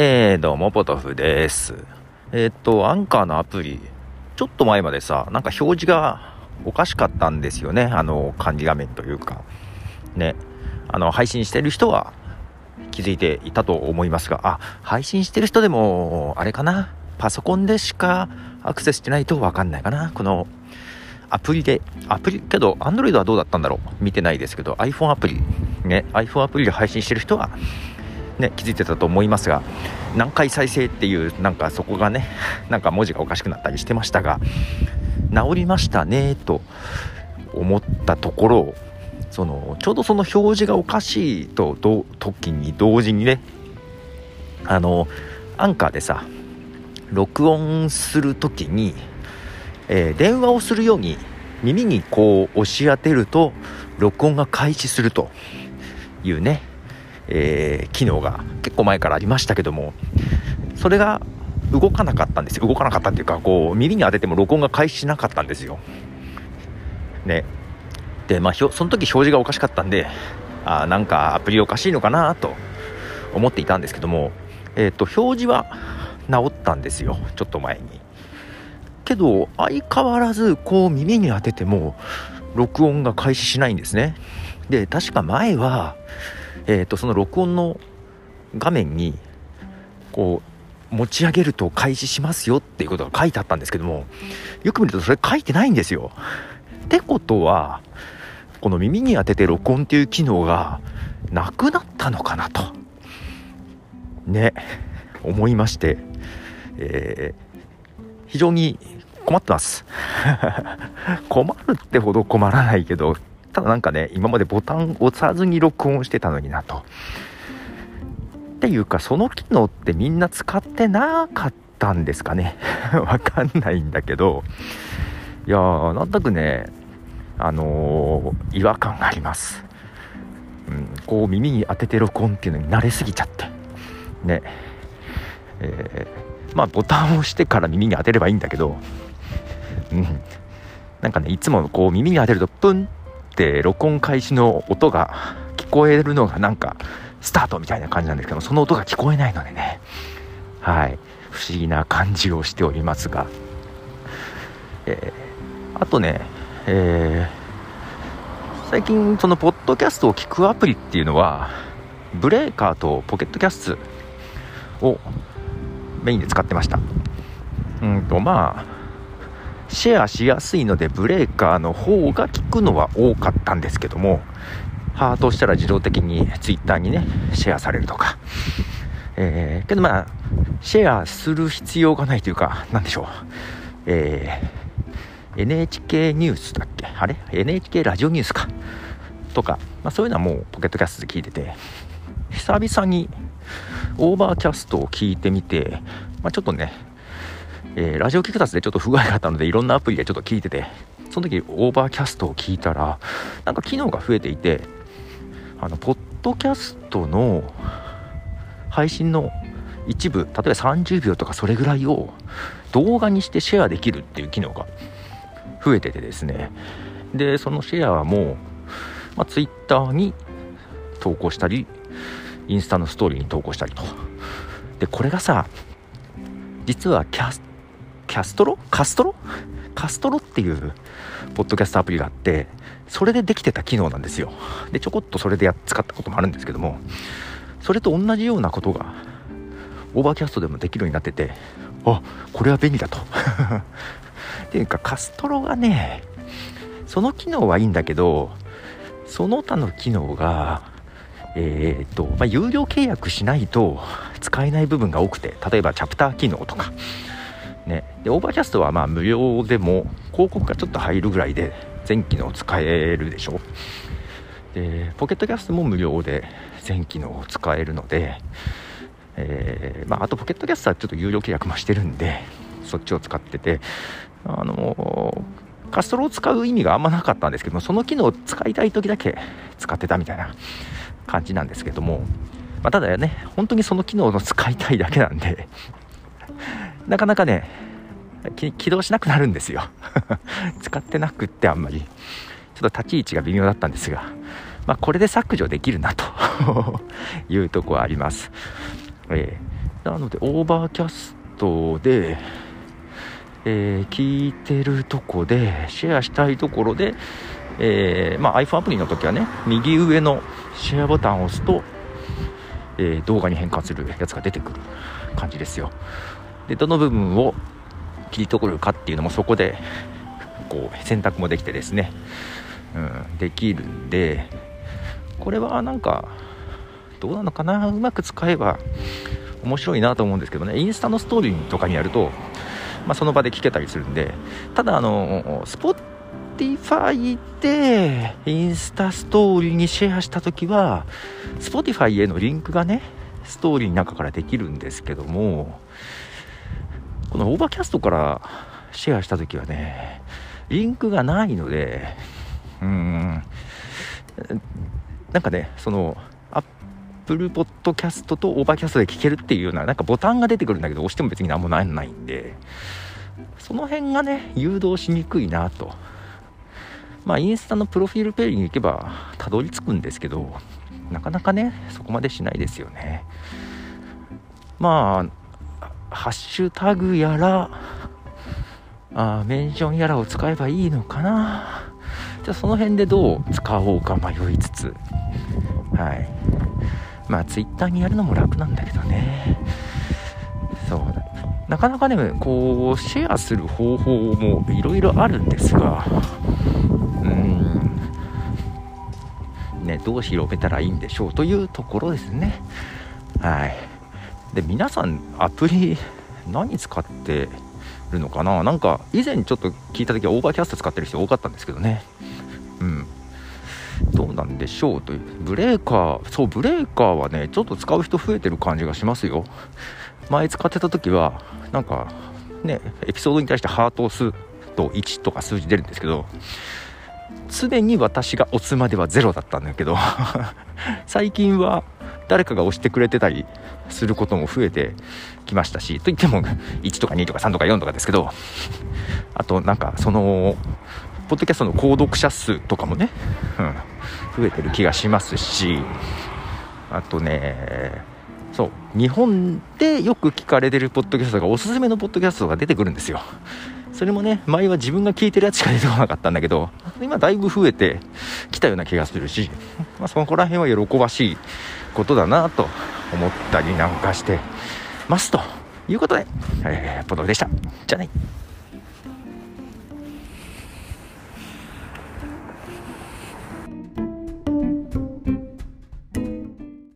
えー、どうも、ポトフです。えー、っと、アンカーのアプリ、ちょっと前までさ、なんか表示がおかしかったんですよね。あの、管理画面というか。ね。あの、配信してる人は気づいていたと思いますが、あ、配信してる人でも、あれかな？パソコンでしかアクセスしてないとわかんないかな？この、アプリで、アプリ、けど、Android はどうだったんだろう？見てないですけど、iPhone アプリ、ね、iPhone アプリで配信してる人は、ね、気づいてたと思いますが、何回再生っていう、なんかそこがね、なんか文字がおかしくなったりしてましたが、治りましたね、と思ったところ、その、ちょうどその表示がおかしいと、時に同時にね、あの、アンカーでさ、録音するときに、えー、電話をするように耳にこう押し当てると録音が開始するというね、えー、機能が結構前からありましたけどもそれが動かなかったんですよ。動かなかったっていうかこう耳に当てても録音が開始しなかったんですよ。ね。でまあその時表示がおかしかったんであなんかアプリおかしいのかなと思っていたんですけどもえっ、ー、と表示は治ったんですよ。ちょっと前に。けど相変わらずこう耳に当てても録音が開始しないんですね。で確か前はえーと、その録音の画面にこう持ち上げると開始しますよっていうことが書いてあったんですけどもよく見るとそれ書いてないんですよ。ってことはこの耳に当てて録音っていう機能がなくなったのかなとね思いまして、えー、非常に困ってます 困るってほど困らないけどただなんかね、今までボタン押さずに録音してたのになと。っていうか、その機能ってみんな使ってなかったんですかね？わかんないんだけど、いやー、なんとなくね、あのー、違和感があります。うん、こう耳に当てて録音っていうのに慣れすぎちゃって。ね。えー、まあボタンを押してから耳に当てればいいんだけど、うん。なんかね、いつもこう耳に当てるとプンって録音開始の音が聞こえるのがなんかスタートみたいな感じなんですけどその音が聞こえないのでね。はい。不思議な感じをしておりますが、えー、あとね、えー、最近そのポッドキャストを聞くアプリっていうのはブレーカーとポケットキャストをメインで使ってました。うんとまあシェアしやすいのでブレーカーの方が効くのは多かったんですけどもハートしたら自動的に Twitter にねシェアされるとか、えー、けどまあシェアする必要がないというか何でしょう。えー、NHK ニュースだっけ？あれ ?NHK ラジオニュースか。とか、まあ、そういうのはもう Pocket Casts で聞いてて久々に Overcast を聞いてみて、まあ、ちょっとねえー、ラジオ聞くたつでちょっと不具合があったのでいろんなアプリでちょっと聞いててその時 Overcast を聞いたらなんか機能が増えていてあのポッドキャストの配信の一部例えば30秒とかそれぐらいを動画にしてシェアできるっていう機能が増えててですね。でそのシェアはもう、まあ、Twitter に投稿したりインスタのストーリーに投稿したりと。でこれがさ実はキャスキャストロ？カストロ？カストロっていうポッドキャストアプリがあってそれでできてた機能なんですよ。でちょこっとそれでや使ったこともあるんですけどもそれと同じようなことが Overcast でもできるようになっててあこれは便利だと。っていうか Castro がねその機能はいいんだけどその他の機能がえーとまあ、有料契約しないと使えない部分が多くて例えばチャプター機能とかね、で Overcast はまあ無料でも広告がちょっと入るぐらいで全機能使えるでしょ。でポケットキャストも無料で全機能使えるので、えー、まあ、あとポケットキャストはちょっと有料契約もしてるんでそっちを使っててあのカストロを使う意味があんまなかったんですけどもその機能を使いたい時だけ使ってたみたいな感じなんですけども、まあ、ただね本当にその機能の使いたいだけなんでなかなかね、起動しなくなるんですよ。使ってなくってあんまり。ちょっと立ち位置が微妙だったんですが、まあ、これで削除できるなと いうとこはあります。えー、なので Overcast で、えー、聞いてるとこでシェアしたいところで、えー、まあ、iPhone アプリの時はね右上のシェアボタンを押すと、え、動画に変換するやつが出てくる感じですよでどの部分を切り取るかっていうのもそこでこう選択もできてですね、うん、できるんでこれはなんかどうなのかな？うまく使えば面白いなと思うんですけどね。インスタのストーリーとかにやると、まあ、その場で聞けたりするんでただあの Spotify でインスタストーリーにシェアした時は Spotify へのリンクがねストーリーの中からできるんですけどもこの Overcast からシェアした時はねリンクがないのでうん。なんかねその Apple Podcast と Overcast で聞けるっていうようななんかボタンが出てくるんだけど押しても別に何もないないんでその辺がね誘導しにくいなと。まあインスタのプロフィールページに行けばたどり着くんですけどなかなかねそこまでしないですよね。まあハッシュタグやらあメンションやらを使えばいいのかな。じゃあその辺でどう使おうか迷いつつ。はい。まあツイッターにやるのも楽なんだけどね。そう。だなかなかねこうシェアする方法もいろいろあるんですが。うん。ねどう広めたらいいんでしょうというところですね。はい。で皆さんアプリ何使ってるのかな？なんか以前ちょっと聞いた時は Overcast 使ってる人多かったんですけどね。うん。どうなんでしょうという。ブレーカーそうブレーカーはねちょっと使う人増えてる感じがしますよ。前使ってた時はなんかねエピソードに対してハートを押すと1とか数字出るんですけど常に私が押すまでは0だったんだけど最近は誰かが押してくれてたりすることも増えてきましたしといっても1とか2とか3とか4とかですけどあとなんかそのポッドキャストの購読者数とかもね、うん、増えてる気がしますしあとねそう日本でよく聞かれてるポッドキャストがおすすめのポッドキャストが出てくるんですよ。それもね前は自分が聞いてるやつしか出てこなかったんだけど今だいぶ増えてきたような気がするし、まあ、そこら辺は喜ばしいことだなと思ったりなんかしてますということで、えー、ポトフでした。じゃあね。